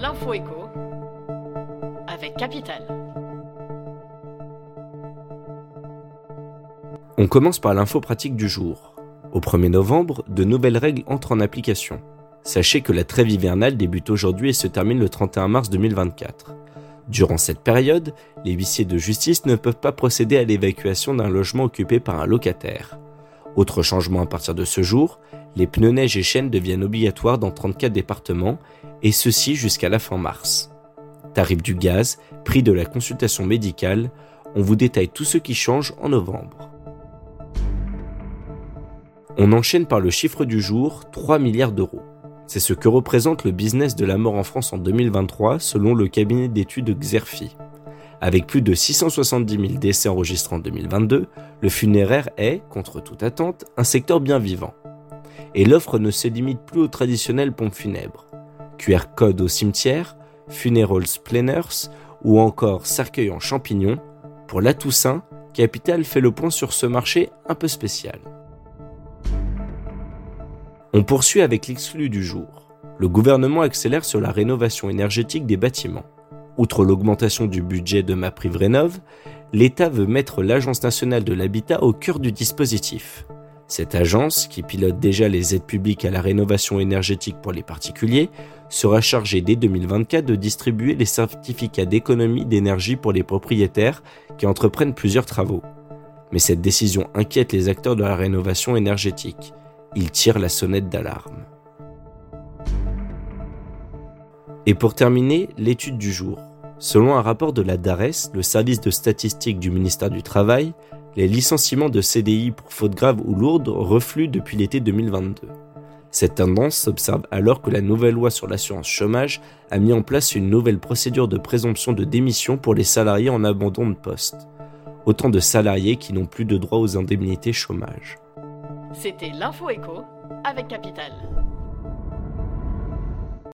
L'info écho avec Capital. On commence par l'info pratique du jour. Au 1er novembre, de nouvelles règles entrent en application. Sachez que la trêve hivernale débute aujourd'hui et se termine le 31 mars 2024. Durant cette période, les huissiers de justice ne peuvent pas procéder à l'évacuation d'un logement occupé par un locataire. Autre changement à partir de ce jour, les pneus neige et chaînes deviennent obligatoires dans 34 départements, et ceci jusqu'à la fin mars. Tarif du gaz, prix de la consultation médicale, on vous détaille tout ce qui change en novembre. On enchaîne par le chiffre du jour, 3 milliards d'euros. C'est ce que représente le business de la mort en France en 2023 selon le cabinet d'études Xerfi. Avec plus de 670 000 décès enregistrés en 2022, le funéraire est, contre toute attente, un secteur bien vivant. Et l'offre ne se limite plus aux traditionnelles pompes funèbres. QR code au cimetière, funerals planners ou encore cercueil en champignons, pour la Toussaint, Capital fait le point sur ce marché un peu spécial. On poursuit avec l'exclu du jour. Le gouvernement accélère sur la rénovation énergétique des bâtiments. Outre l'augmentation du budget de MaPrimeRénov', l'État veut mettre l'Agence nationale de l'habitat au cœur du dispositif. Cette agence, qui pilote déjà les aides publiques à la rénovation énergétique pour les particuliers, sera chargée dès 2024 de distribuer les certificats d'économie d'énergie pour les propriétaires qui entreprennent plusieurs travaux. Mais cette décision inquiète les acteurs de la rénovation énergétique. Ils tirent la sonnette d'alarme. Et pour terminer, l'étude du jour. Selon un rapport de la DARES, le service de statistique du ministère du Travail, les licenciements de CDI pour fautes graves ou lourdes refluent depuis l'été 2022. Cette tendance s'observe alors que la nouvelle loi sur l'assurance chômage a mis en place une nouvelle procédure de présomption de démission pour les salariés en abandon de poste. Autant de salariés qui n'ont plus de droit aux indemnités chômage. C'était l'info écho avec Capital.